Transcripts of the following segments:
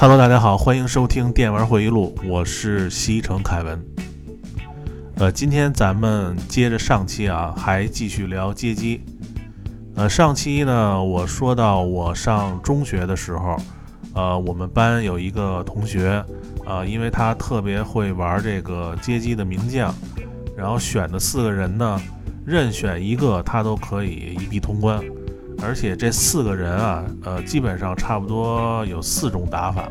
Hello，大家好，欢迎收听电玩回忆录，我是西城凯文。呃，今天咱们接着上期啊，还继续聊街机。呃，上期呢，我说到我上中学的时候，呃，我们班有一个同学，呃，因为他特别会玩这个街机的名将，然后选的四个人呢，任选一个他都可以一臂通关。而且这四个人啊，呃，基本上差不多有四种打法，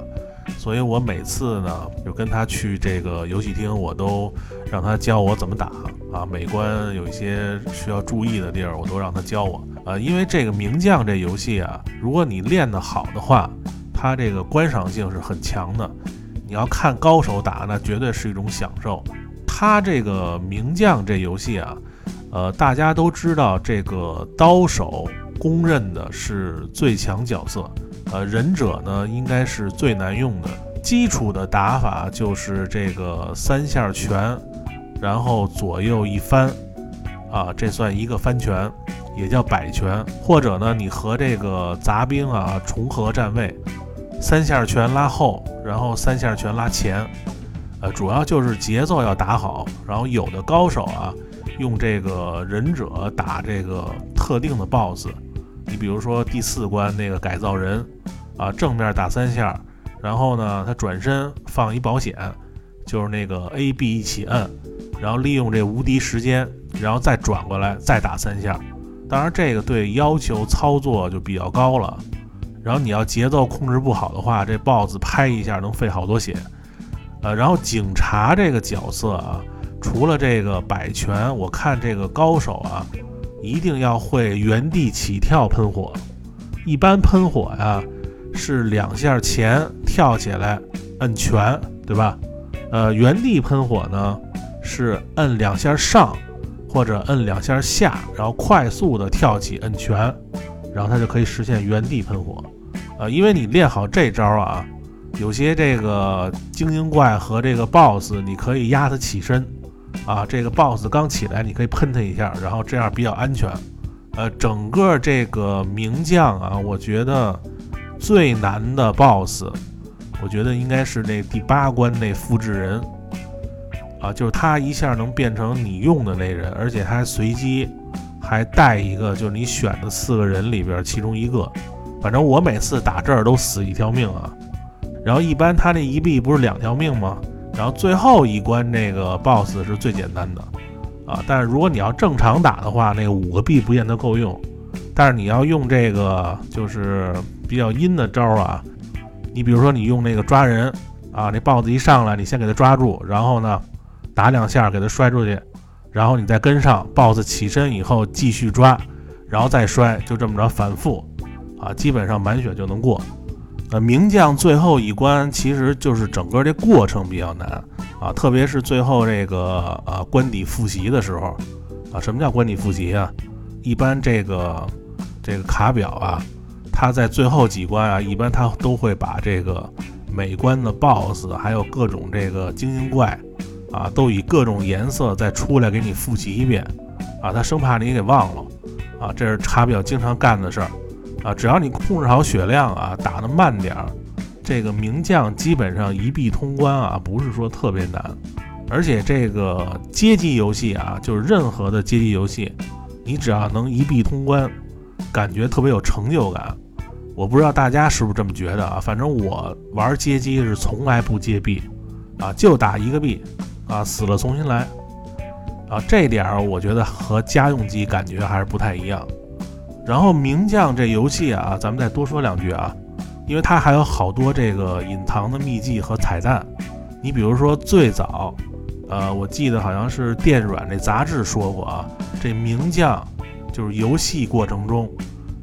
所以我每次呢，就跟他去这个游戏厅，我都让他教我怎么打啊。每关有一些需要注意的地儿，我都让他教我。呃，因为这个名将这游戏啊，如果你练得好的话，它这个观赏性是很强的。你要看高手打，那绝对是一种享受。它这个名将这游戏啊，呃，大家都知道这个刀手。公认的是最强角色，呃，忍者呢应该是最难用的。基础的打法就是这个三下拳，然后左右一翻，啊，这算一个翻拳，也叫摆拳。或者呢，你和这个杂兵啊重合站位，三下拳拉后，然后三下拳拉前，呃，主要就是节奏要打好。然后有的高手啊，用这个忍者打这个特定的 BOSS。你比如说第四关那个改造人，啊，正面打三下，然后呢，他转身放一保险，就是那个 A B 一起摁，然后利用这无敌时间，然后再转过来再打三下。当然这个对要求操作就比较高了，然后你要节奏控制不好的话，这 BOSS 拍一下能费好多血。呃，然后警察这个角色啊，除了这个摆拳，我看这个高手啊。一定要会原地起跳喷火，一般喷火呀是两下前跳起来摁拳，对吧？呃，原地喷火呢是摁两下上或者摁两下下，然后快速的跳起摁拳，然后它就可以实现原地喷火。呃，因为你练好这招啊，有些这个精英怪和这个 BOSS，你可以压它起身。啊，这个 boss 刚起来，你可以喷他一下，然后这样比较安全。呃，整个这个名将啊，我觉得最难的 boss，我觉得应该是那第八关那复制人。啊，就是他一下能变成你用的那人，而且他还随机还带一个，就是你选的四个人里边其中一个。反正我每次打这儿都死一条命啊。然后一般他那一臂不是两条命吗？然后最后一关那个 BOSS 是最简单的，啊，但是如果你要正常打的话，那个五个币不见得够用。但是你要用这个就是比较阴的招啊，你比如说你用那个抓人啊，那 BOSS 一上来，你先给他抓住，然后呢打两下给他摔出去，然后你再跟上 BOSS 起身以后继续抓，然后再摔，就这么着反复，啊，基本上满血就能过。呃，名将最后一关其实就是整个这过程比较难啊，特别是最后这个啊关底复习的时候啊，什么叫关底复习啊？一般这个这个卡表啊，它在最后几关啊，一般它都会把这个每关的 BOSS 还有各种这个精英怪啊，都以各种颜色再出来给你复习一遍啊，他生怕你给忘了啊，这是卡表经常干的事儿。啊，只要你控制好血量啊，打得慢点儿，这个名将基本上一臂通关啊，不是说特别难。而且这个街机游戏啊，就是任何的街机游戏，你只要能一臂通关，感觉特别有成就感。我不知道大家是不是这么觉得啊？反正我玩街机是从来不接币啊，就打一个币啊，死了重新来啊。这点儿我觉得和家用机感觉还是不太一样。然后名将这游戏啊，咱们再多说两句啊，因为它还有好多这个隐藏的秘技和彩蛋。你比如说最早，呃，我记得好像是电软那杂志说过啊，这名将就是游戏过程中，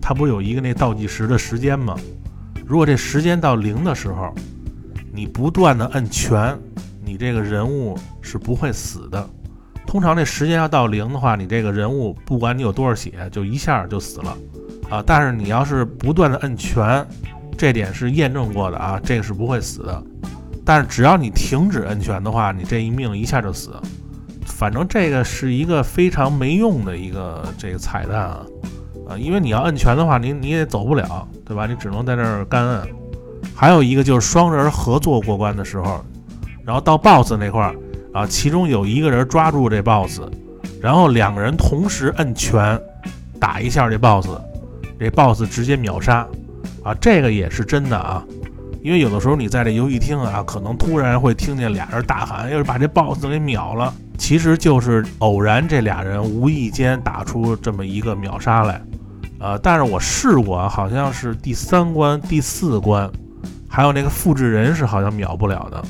它不是有一个那倒计时的时间吗？如果这时间到零的时候，你不断的摁拳，你这个人物是不会死的。通常这时间要到零的话，你这个人物不管你有多少血，就一下就死了啊！但是你要是不断的摁拳，这点是验证过的啊，这个是不会死的。但是只要你停止摁拳的话，你这一命一下就死。反正这个是一个非常没用的一个这个彩蛋啊啊！因为你要摁拳的话，你你也走不了，对吧？你只能在这儿干摁还有一个就是双人合作过关的时候，然后到 BOSS 那块儿啊，其中有一个人抓住这 BOSS，然后两个人同时摁拳打一下这 BOSS，这 BOSS 直接秒杀啊，这个也是真的啊。因为有的时候你在这游戏厅啊，可能突然会听见俩人大喊，要是把这 BOSS 给秒了，其实就是偶然这俩人无意间打出这么一个秒杀来。呃，但是我试过，好像是第三关、第四关，还有那个复制人是好像秒不了的。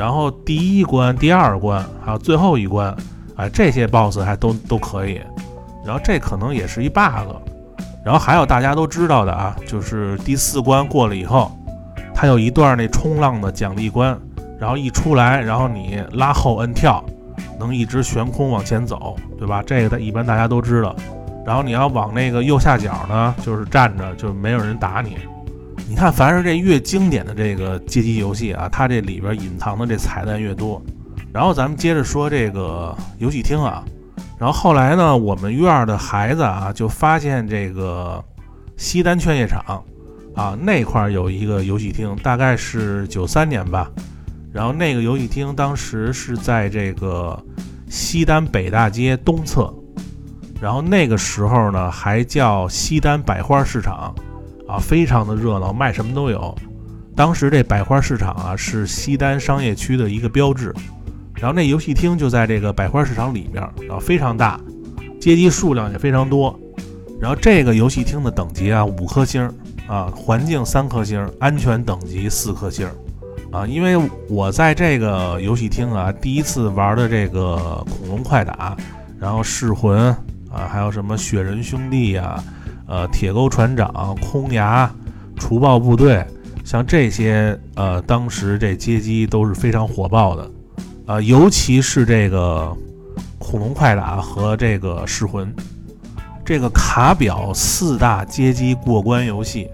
然后第一关、第二关，还有最后一关，哎，这些 BOSS 还都都可以。然后这可能也是一 bug。然后还有大家都知道的啊，就是第四关过了以后。它有一段那冲浪的奖励关，然后一出来，然后你拉后摁跳，能一直悬空往前走，对吧？这个一般大家都知道。然后你要往那个右下角呢，就是站着，就没有人打你。你看，凡是这越经典的这个街机游戏啊，它这里边隐藏的这彩蛋越多。然后咱们接着说这个游戏厅啊，然后后来呢，我们院的孩子啊，就发现这个西单劝业场。啊，那块有一个游戏厅，大概是九三年吧。然后那个游戏厅当时是在这个西单北大街东侧。然后那个时候呢，还叫西单百花市场，啊，非常的热闹，卖什么都有。当时这百花市场啊，是西单商业区的一个标志。然后那游戏厅就在这个百花市场里面，啊，非常大，街机数量也非常多。然后这个游戏厅的等级啊，五颗星。啊，环境三颗星，安全等级四颗星，啊，因为我在这个游戏厅啊，第一次玩的这个恐龙快打，然后噬魂啊，还有什么雪人兄弟呀，呃，铁钩船长、空牙、除暴部队，像这些呃，当时这街机都是非常火爆的，啊，尤其是这个恐龙快打和这个噬魂。这个卡表四大街机过关游戏，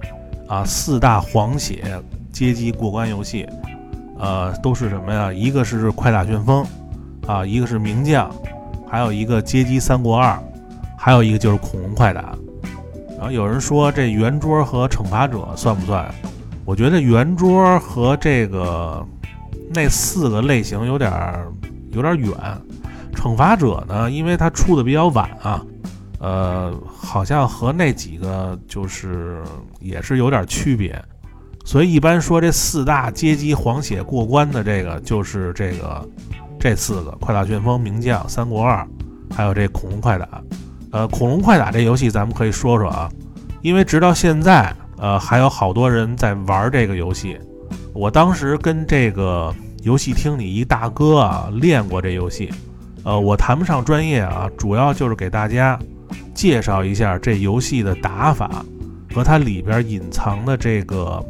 啊，四大黄血街机过关游戏，呃，都是什么呀？一个是快打旋风，啊，一个是名将，还有一个街机三国二，还有一个就是恐龙快打。然后有人说这圆桌和惩罚者算不算？我觉得圆桌和这个那四个类型有点有点远。惩罚者呢，因为它出的比较晚啊。呃，好像和那几个就是也是有点区别，所以一般说这四大阶级黄血过关的这个就是这个这四个快打旋风、名将、三国二，还有这恐龙快打。呃，恐龙快打这游戏咱们可以说说啊，因为直到现在，呃，还有好多人在玩这个游戏。我当时跟这个游戏厅里一大哥啊练过这游戏，呃，我谈不上专业啊，主要就是给大家。介绍一下这游戏的打法和它里边隐藏的这个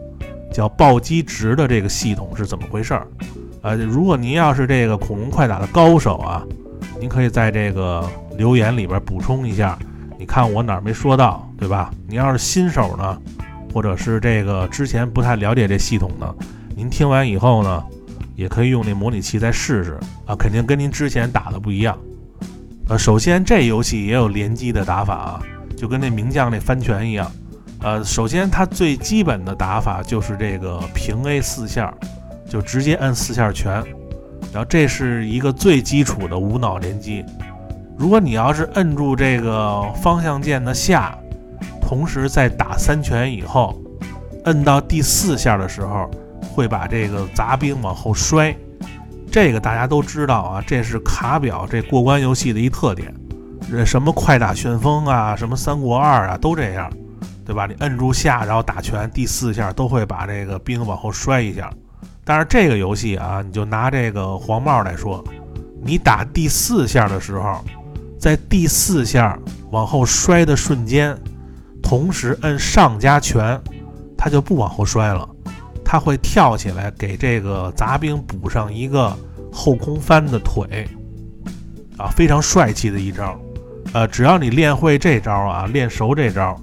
叫暴击值的这个系统是怎么回事儿？呃，如果您要是这个恐龙快打的高手啊，您可以在这个留言里边补充一下，你看我哪儿没说到，对吧？你要是新手呢，或者是这个之前不太了解这系统的，您听完以后呢，也可以用那模拟器再试试啊，肯定跟您之前打的不一样。呃，首先这游戏也有联机的打法啊，就跟那名将那翻拳一样。呃，首先它最基本的打法就是这个平 A 四下，就直接摁四下拳，然后这是一个最基础的无脑连击。如果你要是摁住这个方向键的下，同时在打三拳以后，摁到第四下的时候，会把这个杂兵往后摔。这个大家都知道啊，这是卡表这过关游戏的一特点。这什么快打旋风啊，什么三国二啊，都这样，对吧？你摁住下，然后打拳，第四下都会把这个兵往后摔一下。但是这个游戏啊，你就拿这个黄帽来说，你打第四下的时候，在第四下往后摔的瞬间，同时摁上加拳，它就不往后摔了，它会跳起来给这个杂兵补上一个。后空翻的腿，啊，非常帅气的一招，呃，只要你练会这招啊，练熟这招，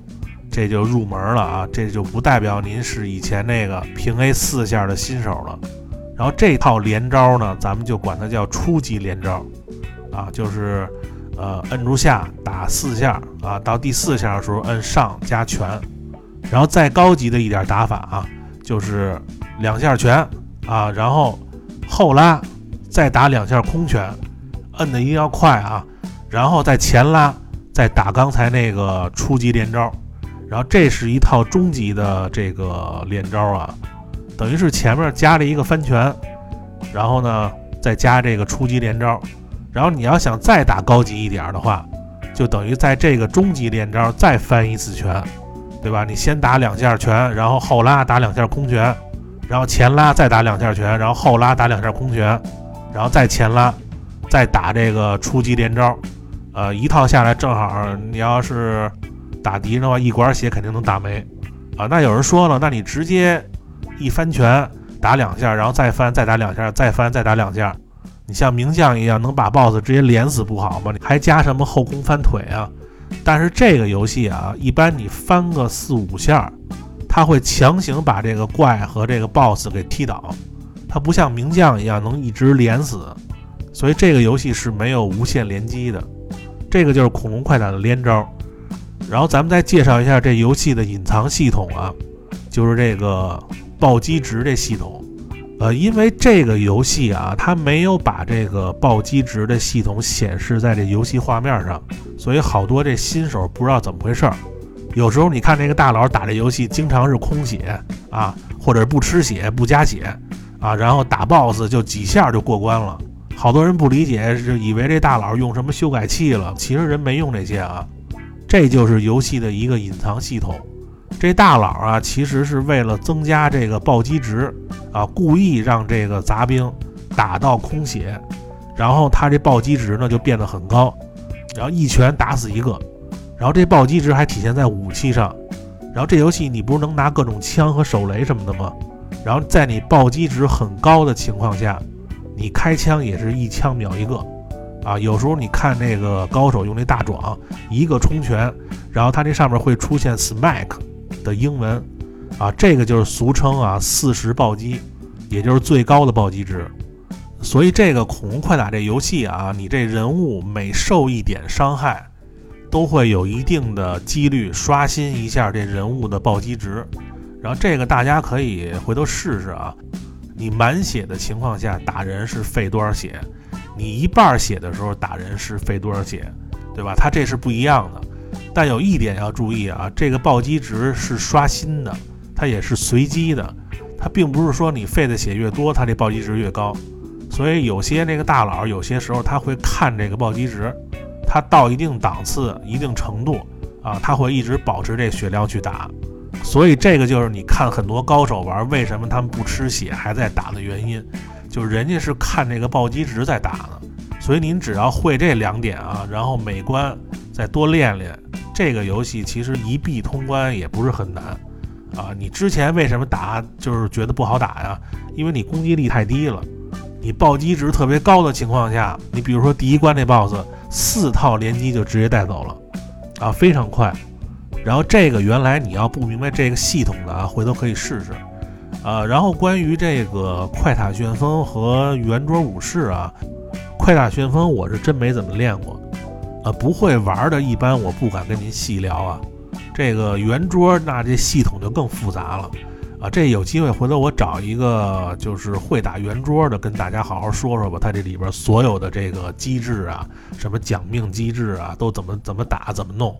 这就入门了啊，这就不代表您是以前那个平 A 四下的新手了。然后这套连招呢，咱们就管它叫初级连招，啊，就是呃，摁住下打四下啊，到第四下的时候摁上加拳，然后再高级的一点打法啊，就是两下拳啊，然后后拉，再打两下空拳，摁的一定要快啊，然后再前拉，再打刚才那个初级连招，然后这是一套中级的这个连招啊，等于是前面加了一个翻拳，然后呢再加这个初级连招，然后你要想再打高级一点的话，就等于在这个中级连招再翻一次拳。对吧？你先打两下拳，然后后拉打两下空拳，然后前拉再打两下拳，然后后拉打两下空拳，然后再前拉，再打这个初级连招。呃，一套下来正好，你要是打敌人的话，一管血肯定能打没。啊，那有人说了，那你直接一翻拳打两下，然后再翻再打两下，再翻再打两下，你像名将一样能把 BOSS 直接连死不好吗？你还加什么后空翻腿啊？但是这个游戏啊，一般你翻个四五下，它会强行把这个怪和这个 BOSS 给踢倒，它不像名将一样能一直连死，所以这个游戏是没有无限连击的。这个就是恐龙快打的连招。然后咱们再介绍一下这游戏的隐藏系统啊，就是这个暴击值这系统。呃，因为这个游戏啊，它没有把这个暴击值的系统显示在这游戏画面上，所以好多这新手不知道怎么回事儿。有时候你看这个大佬打这游戏，经常是空血啊，或者不吃血、不加血啊，然后打 BOSS 就几下就过关了。好多人不理解，就以为这大佬用什么修改器了，其实人没用这些啊。这就是游戏的一个隐藏系统。这大佬啊，其实是为了增加这个暴击值啊，故意让这个杂兵打到空血，然后他这暴击值呢就变得很高，然后一拳打死一个，然后这暴击值还体现在武器上，然后这游戏你不是能拿各种枪和手雷什么的吗？然后在你暴击值很高的情况下，你开枪也是一枪秒一个啊，有时候你看那个高手用那大壮，一个冲拳，然后他这上面会出现 smack。的英文啊，这个就是俗称啊四十暴击，也就是最高的暴击值。所以这个恐龙快打这游戏啊，你这人物每受一点伤害，都会有一定的几率刷新一下这人物的暴击值。然后这个大家可以回头试试啊，你满血的情况下打人是费多少血？你一半血的时候打人是费多少血？对吧？它这是不一样的。但有一点要注意啊，这个暴击值是刷新的，它也是随机的，它并不是说你费的血越多，它这暴击值越高。所以有些那个大佬，有些时候他会看这个暴击值，他到一定档次、一定程度啊，他会一直保持这血量去打。所以这个就是你看很多高手玩，为什么他们不吃血还在打的原因，就是人家是看这个暴击值在打呢。所以您只要会这两点啊，然后每关再多练练。这个游戏其实一币通关也不是很难啊！你之前为什么打就是觉得不好打呀？因为你攻击力太低了，你暴击值特别高的情况下，你比如说第一关那 BOSS 四套连击就直接带走了啊，非常快。然后这个原来你要不明白这个系统的啊，回头可以试试啊。然后关于这个快打旋风和圆桌武士啊，快打旋风我是真没怎么练过。呃，不会玩的，一般我不敢跟您细聊啊。这个圆桌，那这系统就更复杂了啊。这有机会回头我找一个就是会打圆桌的，跟大家好好说说吧。它这里边所有的这个机制啊，什么奖命机制啊，都怎么怎么打，怎么弄。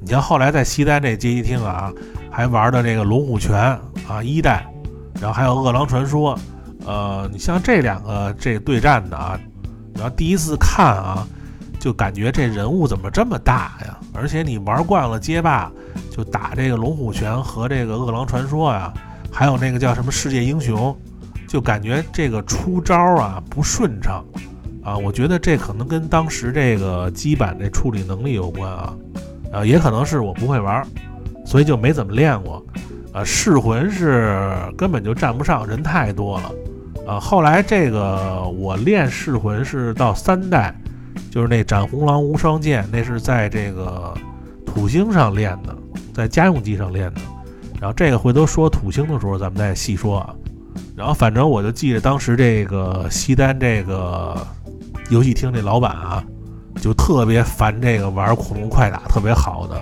你像后来在西单这街机厅啊，还玩的这个龙虎拳啊一代，然后还有饿狼传说。呃，你像这两个这对战的啊，然后第一次看啊。就感觉这人物怎么这么大呀？而且你玩惯了街霸，就打这个龙虎拳和这个饿狼传说呀，还有那个叫什么世界英雄，就感觉这个出招啊不顺畅啊。我觉得这可能跟当时这个基板这处理能力有关啊，呃，也可能是我不会玩，所以就没怎么练过。呃，噬魂是根本就站不上，人太多了。呃，后来这个我练噬魂是到三代。就是那斩红狼无双剑，那是在这个土星上练的，在家用机上练的。然后这个回头说土星的时候，咱们再细说啊。然后反正我就记着当时这个西单这个游戏厅这老板啊，就特别烦这个玩恐龙快打特别好的。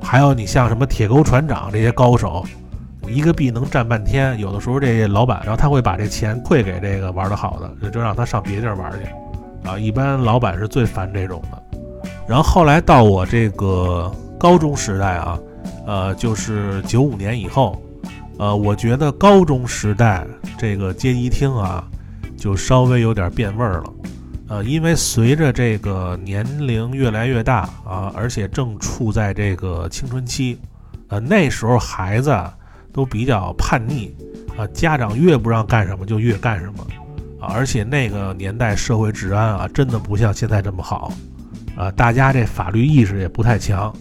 还有你像什么铁钩船长这些高手，一个币能占半天。有的时候这老板，然后他会把这钱退给这个玩的好的，就让他上别地儿玩去啊。一般老板是最烦这种的。然后后来到我这个高中时代啊，呃，就是九五年以后，呃，我觉得高中时代这个街机厅啊，就稍微有点变味儿了。呃，因为随着这个年龄越来越大啊，而且正处在这个青春期，呃，那时候孩子都比较叛逆啊，家长越不让干什么就越干什么啊，而且那个年代社会治安啊，真的不像现在这么好啊，大家这法律意识也不太强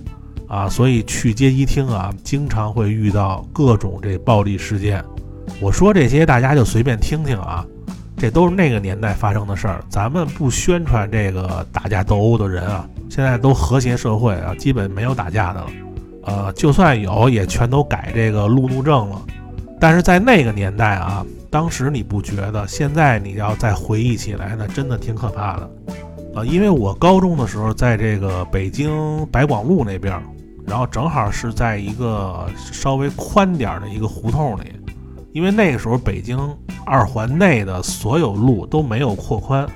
啊，所以去街机厅啊，经常会遇到各种这暴力事件。我说这些大家就随便听听啊。这都是那个年代发生的事儿，咱们不宣传这个打架斗殴的人啊。现在都和谐社会啊，基本没有打架的了。呃，就算有，也全都改这个路怒症了。但是在那个年代啊，当时你不觉得？现在你要再回忆起来，那真的挺可怕的。呃，因为我高中的时候在这个北京白广路那边，然后正好是在一个稍微宽点的一个胡同里。因为那个时候北京二环内的所有路都没有扩宽，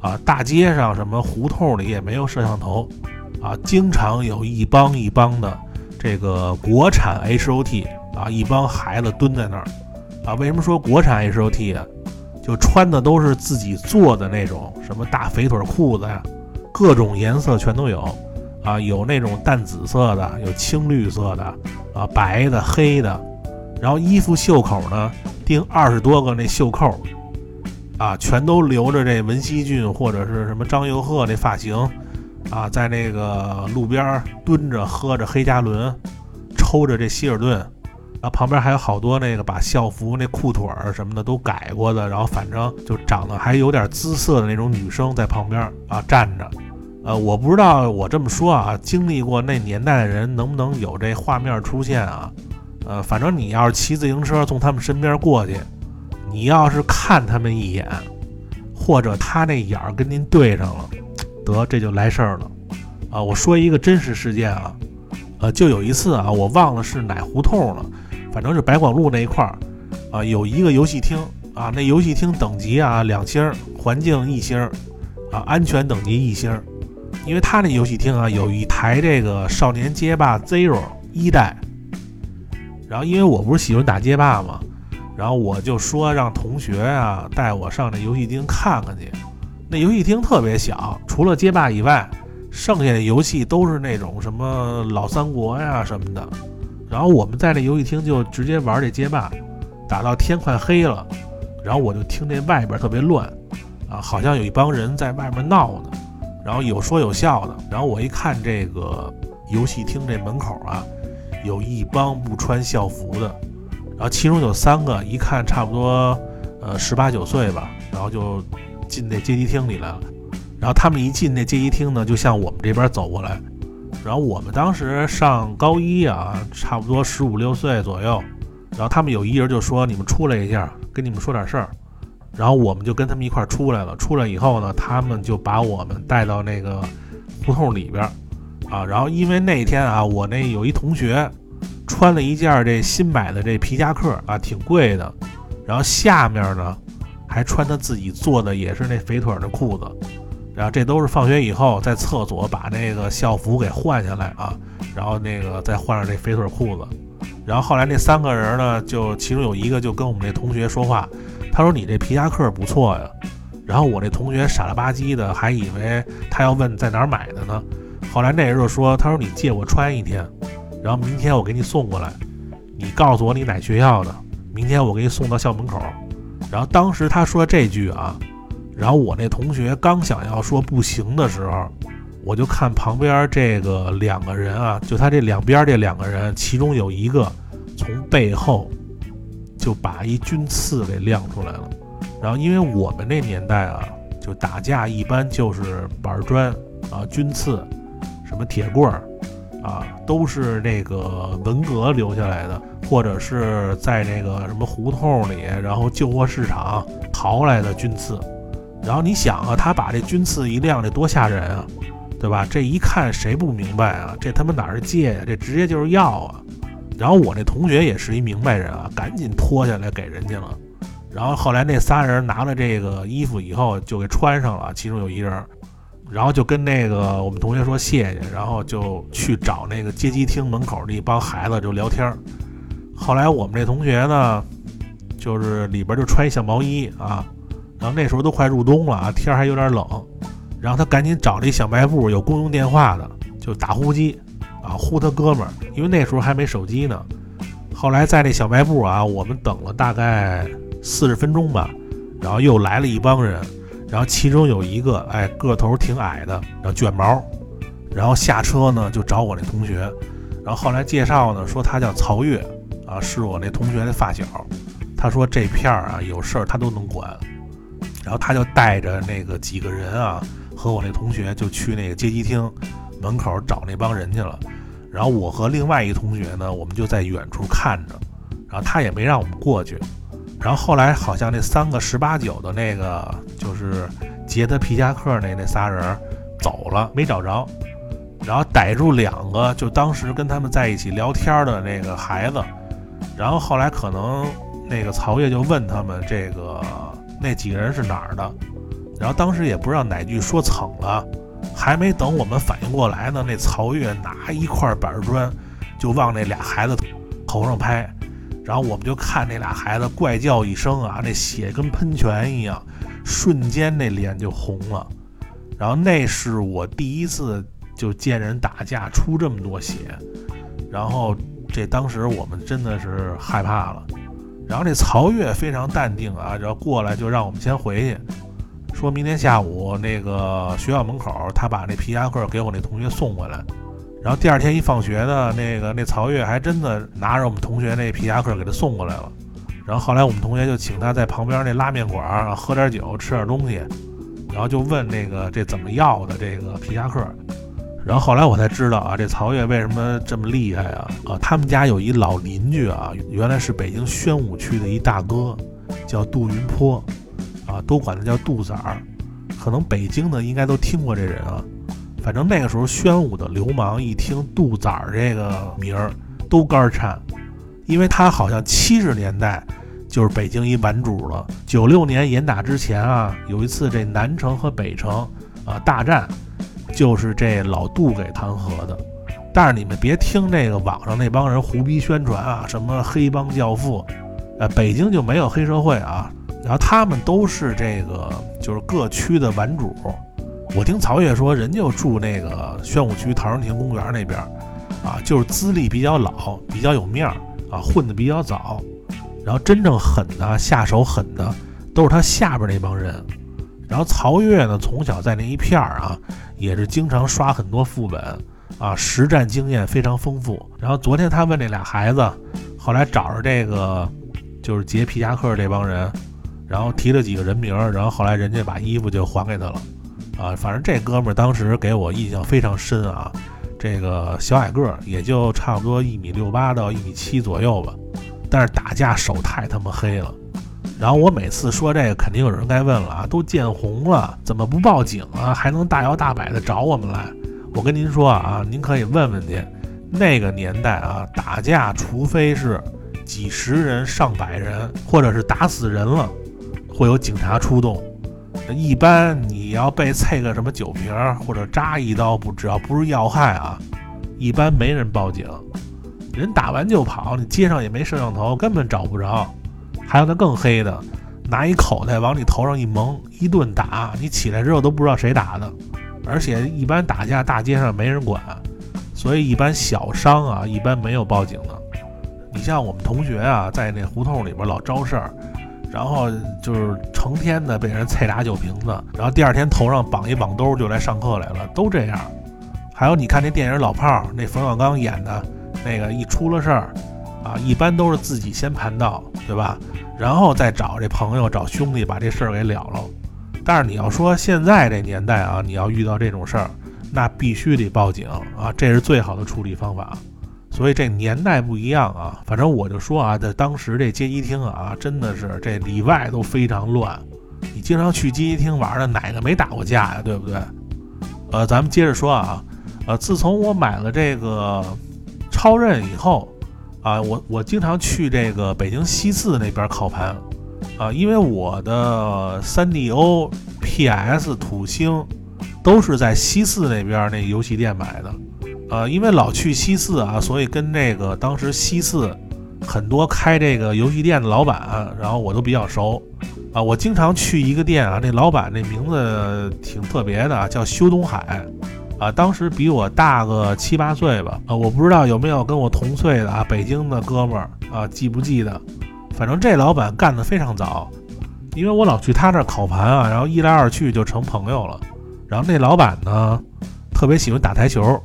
啊，大街上什么胡同里也没有摄像头，啊，经常有一帮一帮的这个国产 H O T 啊，一帮孩子蹲在那儿，啊，为什么说国产 H O T 啊？就穿的都是自己做的那种什么大肥腿裤子呀，各种颜色全都有，啊，有那种淡紫色的，有青绿色的，啊，白的、黑的。然后衣服袖口呢，钉二十多个那袖扣，啊，全都留着这文熙俊或者是什么张佑赫那发型，啊，在那个路边蹲着喝着黑加仑，抽着这希尔顿，然后旁边还有好多那个把校服那裤腿儿什么的都改过的，然后反正就长得还有点姿色的那种女生在旁边啊站着，呃，我不知道我这么说啊，经历过那年代的人能不能有这画面出现啊？呃，反正你要是骑自行车从他们身边过去，你要是看他们一眼，或者他那眼儿跟您对上了，得这就来事儿了。啊，我说一个真实事件啊，呃，就有一次啊，我忘了是哪胡同了，反正是白广路那一块儿，啊，有一个游戏厅啊，那游戏厅等级啊两星，环境一星，啊，安全等级一星，因为他那游戏厅啊有一台这个少年街霸 Zero 一代。然后因为我不是喜欢打街霸嘛，然后我就说让同学啊带我上那游戏厅看看去。那游戏厅特别小，除了街霸以外，剩下的游戏都是那种什么老三国呀什么的。然后我们在那游戏厅就直接玩这街霸，打到天快黑了，然后我就听这外边特别乱，啊，好像有一帮人在外面闹呢，然后有说有笑的。然后我一看这个游戏厅这门口啊。有一帮不穿校服的，然后其中有三个，一看差不多，呃，十八九岁吧，然后就进那街机厅里来了。然后他们一进那街机厅呢，就向我们这边走过来。然后我们当时上高一啊，差不多十五六岁左右。然后他们有一人就说：“你们出来一下，跟你们说点事儿。”然后我们就跟他们一块出来了。出来以后呢，他们就把我们带到那个胡同里边。啊，然后因为那天啊，我那有一同学穿了一件这新买的这皮夹克啊，挺贵的，然后下面呢还穿他自己做的也是那肥腿的裤子，然后这都是放学以后在厕所把那个校服给换下来啊，然后那个再换上这肥腿裤子，然后后来那三个人呢，就其中有一个就跟我们那同学说话，他说你这皮夹克不错呀，然后我这同学傻了吧唧的还以为他要问在哪儿买的呢。后来那人就说：“他说你借我穿一天，然后明天我给你送过来，你告诉我你哪学校的，明天我给你送到校门口。”然后当时他说这句啊，然后我那同学刚想要说不行的时候，我就看旁边这个两个人啊，就他这两边这两个人，其中有一个从背后就把一军刺给亮出来了。然后因为我们那年代啊，就打架一般就是板砖啊，军刺。什么铁棍儿啊，都是那个文革留下来的，或者是在那个什么胡同里，然后旧货市场淘来的军刺。然后你想啊，他把这军刺一亮，这多吓人啊，对吧？这一看谁不明白啊？这他妈哪是借呀？这直接就是要啊！然后我那同学也是一明白人啊，赶紧脱下来给人家了。然后后来那仨人拿了这个衣服以后就给穿上了，其中有一人，然后就跟那个我们同学说谢谢，然后就去找那个接机厅门口的一帮孩子就聊天儿。后来我们这同学呢，就是里边就穿一小毛衣啊，然后那时候都快入冬了啊，天还有点冷，然后他赶紧找了一小卖部有公用电话的，就打呼机啊呼他哥们儿，因为那时候还没手机呢。后来在那小卖部啊，我们等了大概。四十分钟吧，然后又来了一帮人，然后其中有一个哎个头挺矮的，然后卷毛，然后下车呢就找我那同学，然后后来介绍呢说他叫曹越啊，是我那同学的发小，他说这片儿啊有事儿他都能管，然后他就带着那个几个人啊和我那同学就去那个接机厅门口找那帮人去了，然后我和另外一同学呢我们就在远处看着，然后他也没让我们过去。然后后来好像那三个十八九的那个就是劫他皮夹克那那仨人走了，没找着。然后逮住两个，就当时跟他们在一起聊天的那个孩子。然后后来可能那个曹越就问他们这个那几个人是哪儿的。然后当时也不知道哪句说蹭了，还没等我们反应过来呢，那曹越拿一块板砖就往那俩孩子头上拍。然后我们就看那俩孩子怪叫一声啊，那血跟喷泉一样，瞬间那脸就红了。然后那是我第一次就见人打架出这么多血，然后这当时我们真的是害怕了。然后这曹越非常淡定啊，然后过来就让我们先回去，说明天下午那个学校门口他把那皮夹克给我那同学送回来。然后第二天一放学呢，那个那曹越还真的拿着我们同学那皮夹克给他送过来了。然后后来我们同学就请他在旁边那拉面馆喝点酒，吃点东西，然后就问那个这怎么要的这个皮夹克。然后后来我才知道啊，这曹越为什么这么厉害啊？啊，他们家有一老邻居啊，原来是北京宣武区的一大哥，叫杜云坡，啊，都管他叫杜仔儿。可能北京的应该都听过这人啊。反正那个时候，宣武的流氓一听杜仔这个名儿都肝颤，因为他好像七十年代就是北京一顽主了。九六年严打之前啊，有一次这南城和北城啊大战，就是这老杜给弹劾的。但是你们别听这个网上那帮人胡逼宣传啊，什么黑帮教父，呃，北京就没有黑社会啊。然后他们都是这个就是各区的顽主。我听曹越说，人就住那个宣武区陶然亭公园那边，啊，就是资历比较老，比较有面儿啊，混得比较早。然后真正狠的下手狠的，都是他下边那帮人。然后曹越呢，从小在那一片儿啊，也是经常刷很多副本啊，实战经验非常丰富。然后昨天他问那俩孩子，后来找着这个就是劫皮夹克这帮人，然后提了几个人名，然后后来人家把衣服就还给他了。啊，反正这哥们儿当时给我印象非常深啊，这个小矮个儿，也就差不多一米六八到一米七左右吧，但是打架手太他妈黑了。然后我每次说这个，肯定有人该问了啊，都见红了，怎么不报警啊？还能大摇大摆的找我们来？我跟您说啊，您可以问问去，那个年代啊，打架除非是几十人、上百人，或者是打死人了，会有警察出动。一般你要被啐个什么酒瓶或者扎一刀，不只要不是要害啊，一般没人报警，人打完就跑，你街上也没摄像头，根本找不着。还有那更黑的，拿一口袋往你头上一蒙，一顿打，你起来之后都不知道谁打的。而且一般打架大街上没人管，所以一般小伤啊，一般没有报警的。你像我们同学啊，在那胡同里边老招事儿。然后就是成天的被人啐俩酒瓶子，然后第二天头上绑一绑兜就来上课来了，都这样。还有你看那电影《老炮儿》，那冯小刚演的那个一出了事儿，啊，一般都是自己先盘道，对吧？然后再找这朋友、找兄弟把这事儿给了了。但是你要说现在这年代啊，你要遇到这种事儿，那必须得报警啊，这是最好的处理方法。所以这年代不一样啊，反正我就说啊，在当时这街机厅啊，真的是这里外都非常乱。你经常去街机厅玩的，哪个没打过架呀？对不对？呃，咱们接着说啊，呃，自从我买了这个超任以后，啊，我我经常去这个北京西四那边烤盘，啊，因为我的 3DO、PS、土星都是在西四那边那游戏店买的，呃，因为老去西四啊，所以跟这个当时西四很多开这个游戏店的老板，然后我都比较熟，啊，我经常去一个店啊，那老板那名字挺特别的，叫修东海。啊，当时比我大个七八岁吧，啊，我不知道有没有跟我同岁的啊，北京的哥们儿啊，记不记得？反正这老板干得非常早，因为我老去他那儿烤盘啊，然后一来二去就成朋友了。然后那老板呢，特别喜欢打台球，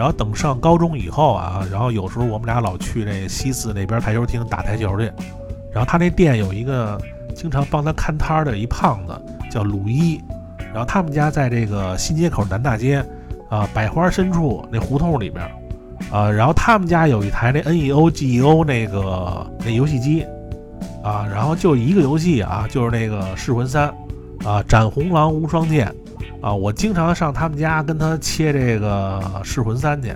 然后等上高中以后啊，然后有时候我们俩老去那西四那边台球厅打台球去。然后他那店有一个经常帮他看摊的一胖子叫鲁一，然后他们家在这个新街口南大街。啊，百花深处那胡同里边，啊，然后他们家有一台那 NEO、GEO 那个那游戏机，啊，然后就一个游戏啊，就是那个《噬魂三》，啊，斩红狼无双剑，啊，我经常上他们家跟他切这个《噬魂三》去，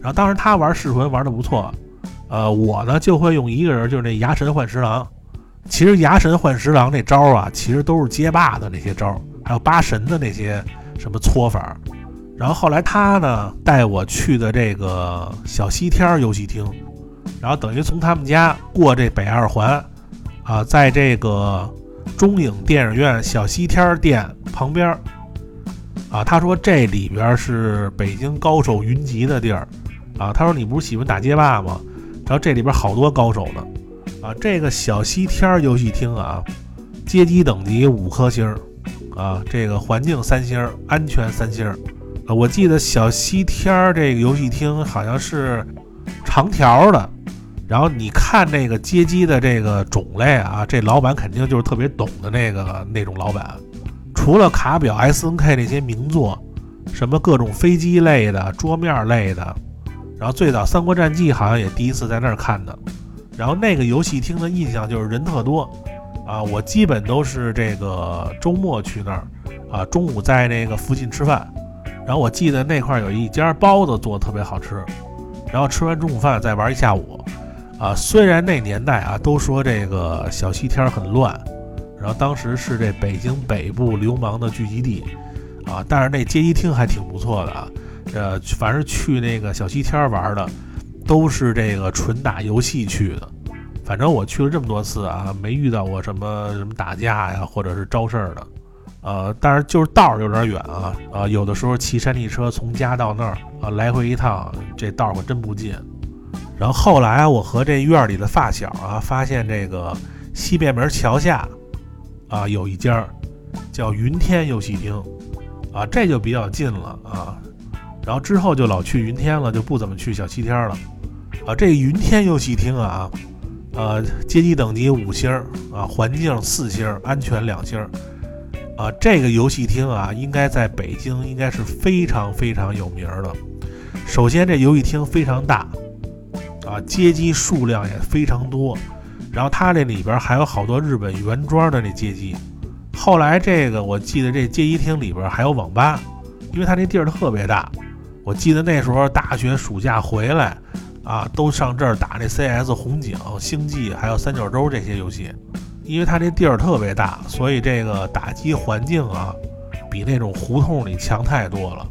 然后当时他玩噬魂玩的不错，呃，我呢就会用一个人，就是那牙神幻十郎，其实牙神幻十郎那招啊，其实都是街霸的那些招，还有八神的那些什么搓法。然后后来他呢带我去的这个小西天游戏厅，然后等于从他们家过这北二环，啊，在这个中影电影院小西天店旁边儿，啊，他说这里边是北京高手云集的地儿，啊，他说你不是喜欢打街霸吗？然后这里边好多高手呢，啊，这个小西天游戏厅啊，街机等级五颗星，啊，这个环境三星，安全三星。啊，我记得小西天儿这个游戏厅好像是长条的，然后你看那个街机的这个种类啊，这老板肯定就是特别懂的那个那种老板。除了卡表 S N K 那些名作，什么各种飞机类的、桌面类的，然后最早《三国战记》好像也第一次在那儿看的。然后那个游戏厅的印象就是人特多啊，我基本都是这个周末去那儿啊，中午在那个附近吃饭。然后我记得那块有一家包子做的特别好吃，然后吃完中午饭再玩一下午，啊，虽然那年代啊都说这个小西天很乱，然后当时是这北京北部流氓的聚集地，啊，但是那街机厅还挺不错的啊，呃，凡是去那个小西天玩的，都是这个纯打游戏去的，反正我去了这么多次啊，没遇到过什么什么打架呀或者是招事儿的。呃，但是就是道儿有点远啊，啊，有的时候骑山地车从家到那儿啊，来回一趟，这道儿可真不近。然后后来我和这院里的发小啊，发现这个西便门桥下啊有一家叫云天游戏厅，啊，这就比较近了啊。然后之后就老去云天了，就不怎么去小西天了。啊，这云天游戏厅啊，呃，街机等级五星啊，环境四星，安全两星。啊，这个游戏厅啊，应该在北京应该是非常非常有名的。首先，这游戏厅非常大，啊，街机数量也非常多。然后它这里边还有好多日本原装的那街机。后来这个我记得这街机厅里边还有网吧，因为它这地儿特别大。我记得那时候大学暑假回来，啊，都上这儿打那 CS、红警、星际还有三角洲这些游戏。因为它这地儿特别大，所以这个打击环境啊，比那种胡同里强太多了。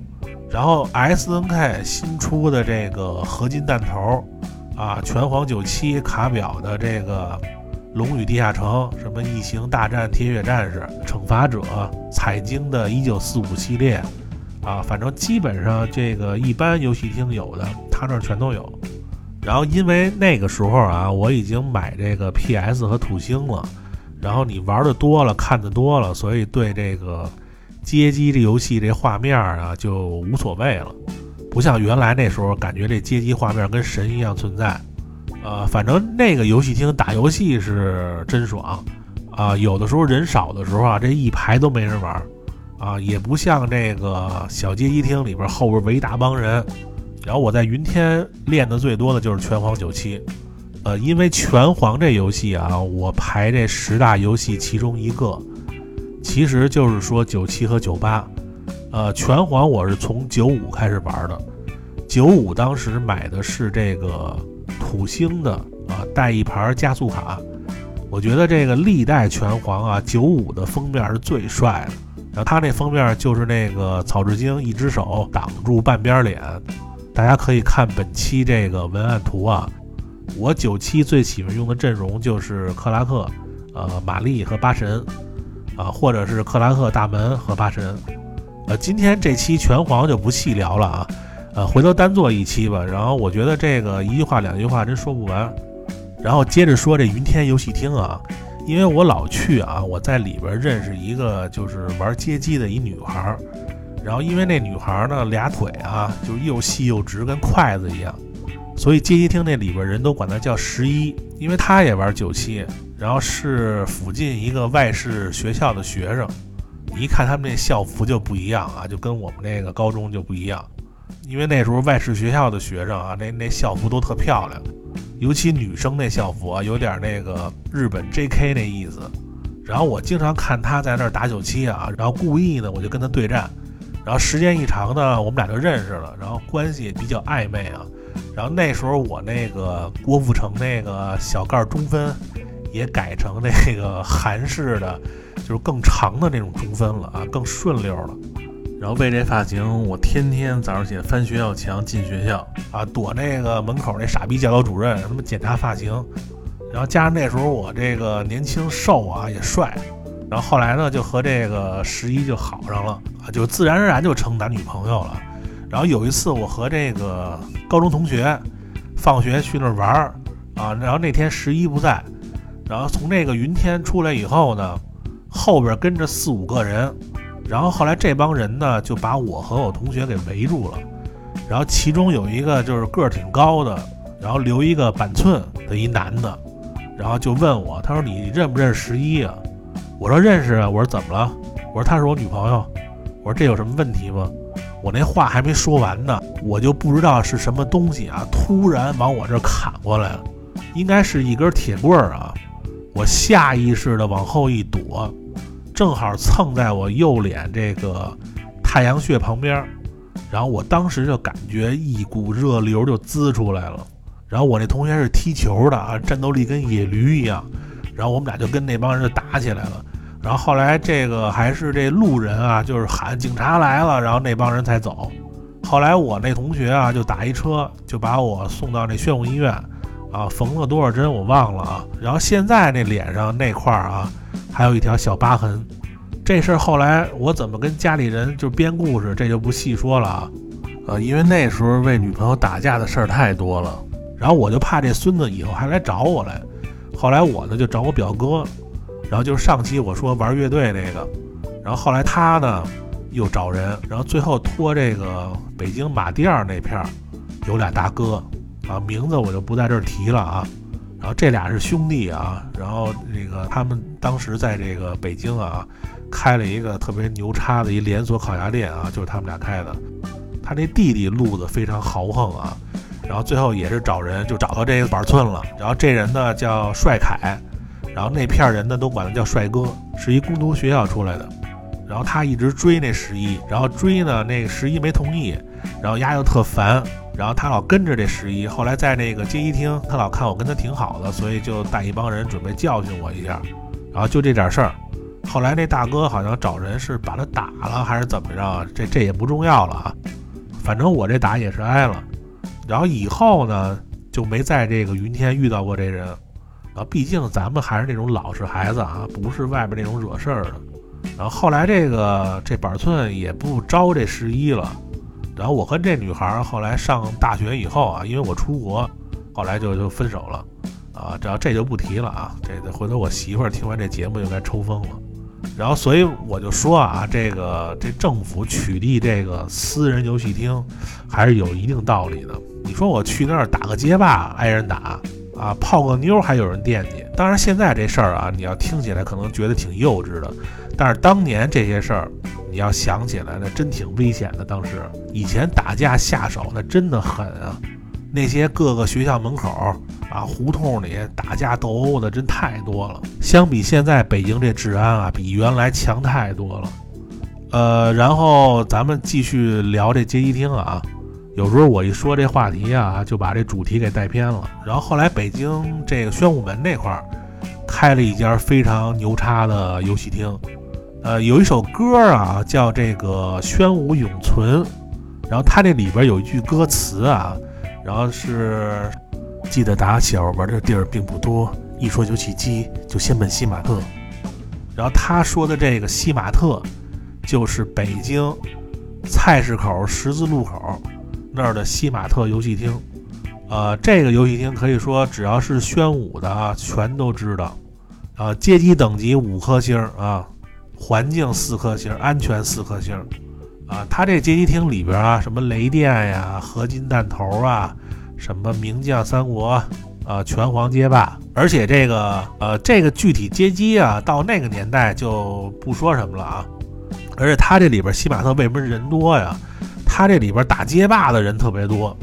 然后 S N K 新出的这个合金弹头啊，拳皇九七卡表的这个龙与地下城，什么异形大战铁血战士、惩罚者、彩晶的一九四五系列啊，反正基本上这个一般游戏厅有的，他那儿全都有。然后因为那个时候啊，我已经买这个 P S 和土星了。然后你玩的多了，看的多了，所以对这个街机这游戏这画面啊就无所谓了，不像原来那时候感觉这街机画面跟神一样存在。呃，反正那个游戏厅打游戏是真爽啊，有的时候人少的时候啊，这一排都没人玩啊，也不像这个小街机厅里边后边围一大帮人。然后我在云天练的最多的就是拳皇九七。呃，因为拳皇这游戏啊，我排这十大游戏其中一个，其实就是说九七和九八。呃，拳皇我是从九五开始玩的，九五当时买的是这个土星的啊，带一盘加速卡。我觉得这个历代拳皇啊，九五的封面是最帅的。然后他那封面就是那个草志京一只手挡住半边脸，大家可以看本期这个文案图啊。我九七最喜欢用的阵容就是克拉克、呃玛丽和八神，啊，或者是克拉克、大门和八神。呃，今天这期拳皇就不细聊了啊，呃，回头单做一期吧。然后我觉得这个一句话两句话真说不完。然后接着说这云天游戏厅啊，因为我老去啊，我在里边认识一个就是玩街机的一女孩，然后因为那女孩呢俩腿啊就又细又直，跟筷子一样，所以街机厅那里边人都管她叫十一，因为她也玩九七，然后是附近一个外事学校的学生，一看他们那校服就不一样啊，就跟我们那个高中就不一样，因为那时候外事学校的学生啊，那那校服都特漂亮。尤其女生那校服啊，有点那个日本 J.K. 那意思。然后我经常看他在那儿打九七啊，然后故意呢我就跟他对战，然后时间一长呢，我们俩就认识了，然后关系也比较暧昧啊。然后那时候我那个郭富城那个小盖中分也改成那个韩式的，就是更长的那种中分了啊，更顺溜了。然后为这发型，我天天早上起来翻学校墙进学校啊，躲那个门口那傻逼教导主任，他妈检查发型。然后加上那时候我这个年轻瘦啊，也帅。然后后来呢，就和这个十一就好上了啊，就自然而然就成男女朋友了。然后有一次我和这个高中同学放学去那儿玩儿啊，然后那天十一不在，然后从那个云天出来以后呢，后边跟着四五个人。然后后来这帮人呢，就把我和我同学给围住了。然后其中有一个就是个儿挺高的，然后留一个板寸的一男的，然后就问我，他说你认不认识十一啊？我说认识啊。我说怎么了？我说她是我女朋友。我说这有什么问题吗？我那话还没说完呢，我就不知道是什么东西啊，突然往我这砍过来了，应该是一根铁棍儿啊。我下意识的往后一躲。正好蹭在我右脸这个太阳穴旁边，然后我当时就感觉一股热流就滋出来了。然后我那同学是踢球的啊，战斗力跟野驴一样。然后我们俩就跟那帮人就打起来了。然后后来这个还是这路人啊，就是喊警察来了，然后那帮人才走。后来我那同学啊，就打一车就把我送到那宣武医院啊，缝了多少针我忘了啊。然后现在那脸上那块儿啊。还有一条小疤痕，这事儿后来我怎么跟家里人就编故事，这就不细说了啊。呃，因为那时候为女朋友打架的事儿太多了，然后我就怕这孙子以后还来找我来。后来我呢就找我表哥，然后就是上期我说玩乐队那个，然后后来他呢又找人，然后最后托这个北京马甸那片儿有俩大哥啊，名字我就不在这儿提了啊。然后这俩是兄弟啊，然后那个他们当时在这个北京啊，开了一个特别牛叉的一连锁烤鸭店啊，就是他们俩开的。他那弟弟路子非常豪横啊，然后最后也是找人就找到这个板寸了。然后这人呢叫帅凯，然后那片人呢都管他叫帅哥，是一工读学校出来的。然后他一直追那十一，然后追呢那个十一没同意，然后丫又特烦。然后他老跟着这十一，后来在那个街机厅，他老看我跟他挺好的，所以就带一帮人准备教训我一下。然后就这点事儿，后来那大哥好像找人是把他打了还是怎么着，这这也不重要了啊。反正我这打也是挨了。然后以后呢就没在这个云天遇到过这人。啊，毕竟咱们还是那种老实孩子啊，不是外边那种惹事儿的。然后后来这个这板寸也不招这十一了。然后我跟这女孩后来上大学以后啊，因为我出国，后来就就分手了，啊，这这就不提了啊，这回头我媳妇儿听完这节目就该抽风了。然后所以我就说啊，这个这政府取缔这个私人游戏厅，还是有一定道理的。你说我去那儿打个街霸挨人打啊，泡个妞还有人惦记。当然现在这事儿啊，你要听起来可能觉得挺幼稚的，但是当年这些事儿。你要想起来，那真挺危险的。当时以前打架下手，那真的狠啊！那些各个学校门口啊、胡同里打架斗殴的，真太多了。相比现在北京这治安啊，比原来强太多了。呃，然后咱们继续聊这街机厅啊。有时候我一说这话题啊，就把这主题给带偏了。然后后来北京这个宣武门那块儿开了一家非常牛叉的游戏厅，呃，有一首歌啊叫这个《宣武永存》，然后它这里边有一句歌词啊，然后是记得打小玩的地儿并不多，一说游戏机就先奔西马特。然后他说的这个西马特，就是北京菜市口十字路口。那儿的西马特游戏厅，呃，这个游戏厅可以说只要是宣武的啊，全都知道。啊，街机等级五颗星啊，环境四颗星，安全四颗星。啊，他这街机厅里边啊，什么雷电呀、合金弹头啊，什么名将三国啊，拳皇街霸。而且这个呃，这个具体街机啊，到那个年代就不说什么了啊。而且他这里边西马特为什么人多呀？他这里边打街霸的人特别多，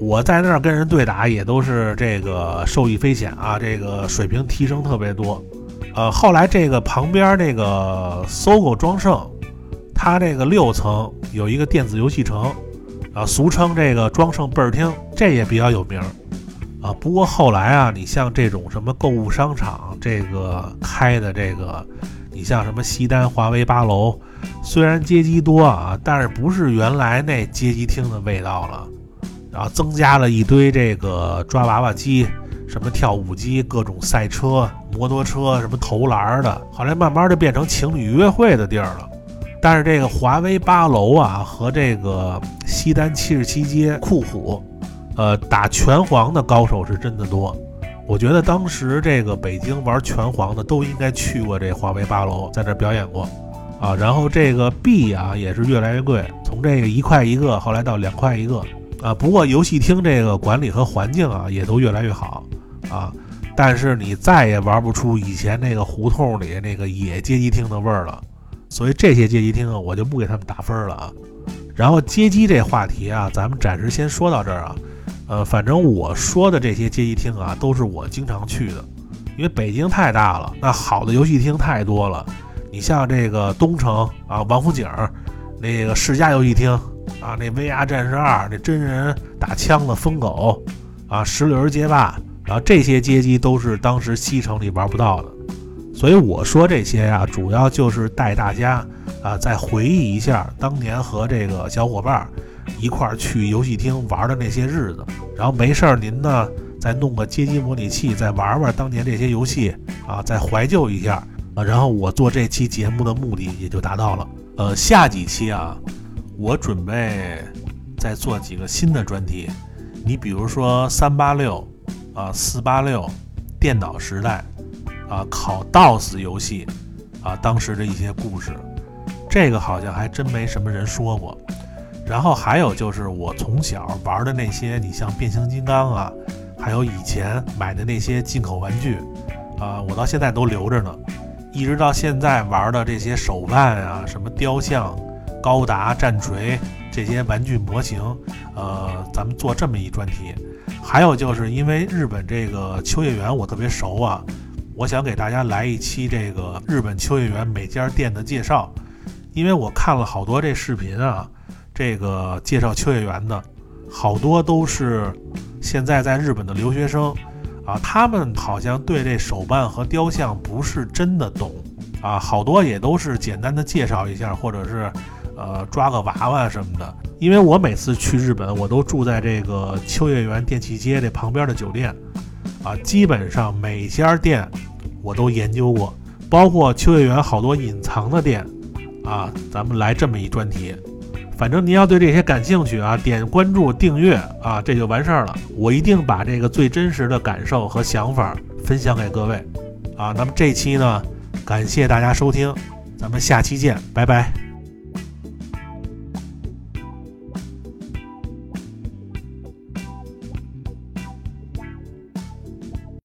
我在那儿跟人对打也都是这个受益匪浅啊，这个水平提升特别多。呃，后来这个旁边那个搜狗庄胜，他这个六层有一个电子游戏城，啊，俗称这个庄胜倍儿厅，这也比较有名啊。不过后来啊，你像这种什么购物商场这个开的这个，你像什么西单华为八楼。虽然街机多啊，但是不是原来那街机厅的味道了。然后增加了一堆这个抓娃娃机、什么跳舞机、各种赛车、摩托车、什么投篮的。后来慢慢就变成情侣约会的地儿了。但是这个华为八楼啊和这个西单七十七街酷虎，呃，打拳皇的高手是真的多。我觉得当时这个北京玩拳皇的都应该去过这华为八楼，在这表演过。啊，然后这个币啊也是越来越贵，从这个一块一个，后来到两块一个啊。不过游戏厅这个管理和环境啊也都越来越好啊，但是你再也玩不出以前那个胡同里那个野街机厅的味儿了。所以这些街机厅啊，我就不给他们打分了啊。然后街机这话题啊，咱们暂时先说到这儿啊。呃，反正我说的这些街机厅啊，都是我经常去的，因为北京太大了，那好的游戏厅太多了。你像这个东城啊，王府井那个世嘉游戏厅啊，那 VR 战士二那真人打枪的疯狗啊，石榴街霸，然后这些街机都是当时西城里玩不到的。所以我说这些呀，主要就是带大家啊，再回忆一下当年和这个小伙伴一块儿去游戏厅玩的那些日子。然后没事儿您呢，再弄个街机模拟器，再玩玩当年这些游戏啊，再怀旧一下。啊，然后我做这期节目的目的也就达到了。呃，下几期啊，我准备再做几个新的专题。你比如说三八六啊，四八六，电脑时代啊，考 DOS 游戏啊，当时的一些故事，这个好像还真没什么人说过。然后还有就是我从小玩的那些，你像变形金刚啊，还有以前买的那些进口玩具啊，我到现在都留着呢。一直到现在玩的这些手办啊，什么雕像、高达、战锤这些玩具模型，呃，咱们做这么一专题。还有就是因为日本这个秋叶原我特别熟啊，我想给大家来一期这个日本秋叶原每家店的介绍。因为我看了好多这视频啊，这个介绍秋叶原的，好多都是现在在日本的留学生。啊，他们好像对这手办和雕像不是真的懂啊，好多也都是简单的介绍一下，或者是呃抓个娃娃什么的。因为我每次去日本，我都住在这个秋叶原电器街这旁边的酒店，啊，基本上每家店我都研究过，包括秋叶原好多隐藏的店，啊，咱们来这么一专题。反正您要对这些感兴趣啊，点关注订阅啊，这就完事儿了。我一定把这个最真实的感受和想法分享给各位啊。那么这期呢，感谢大家收听，咱们下期见，拜拜。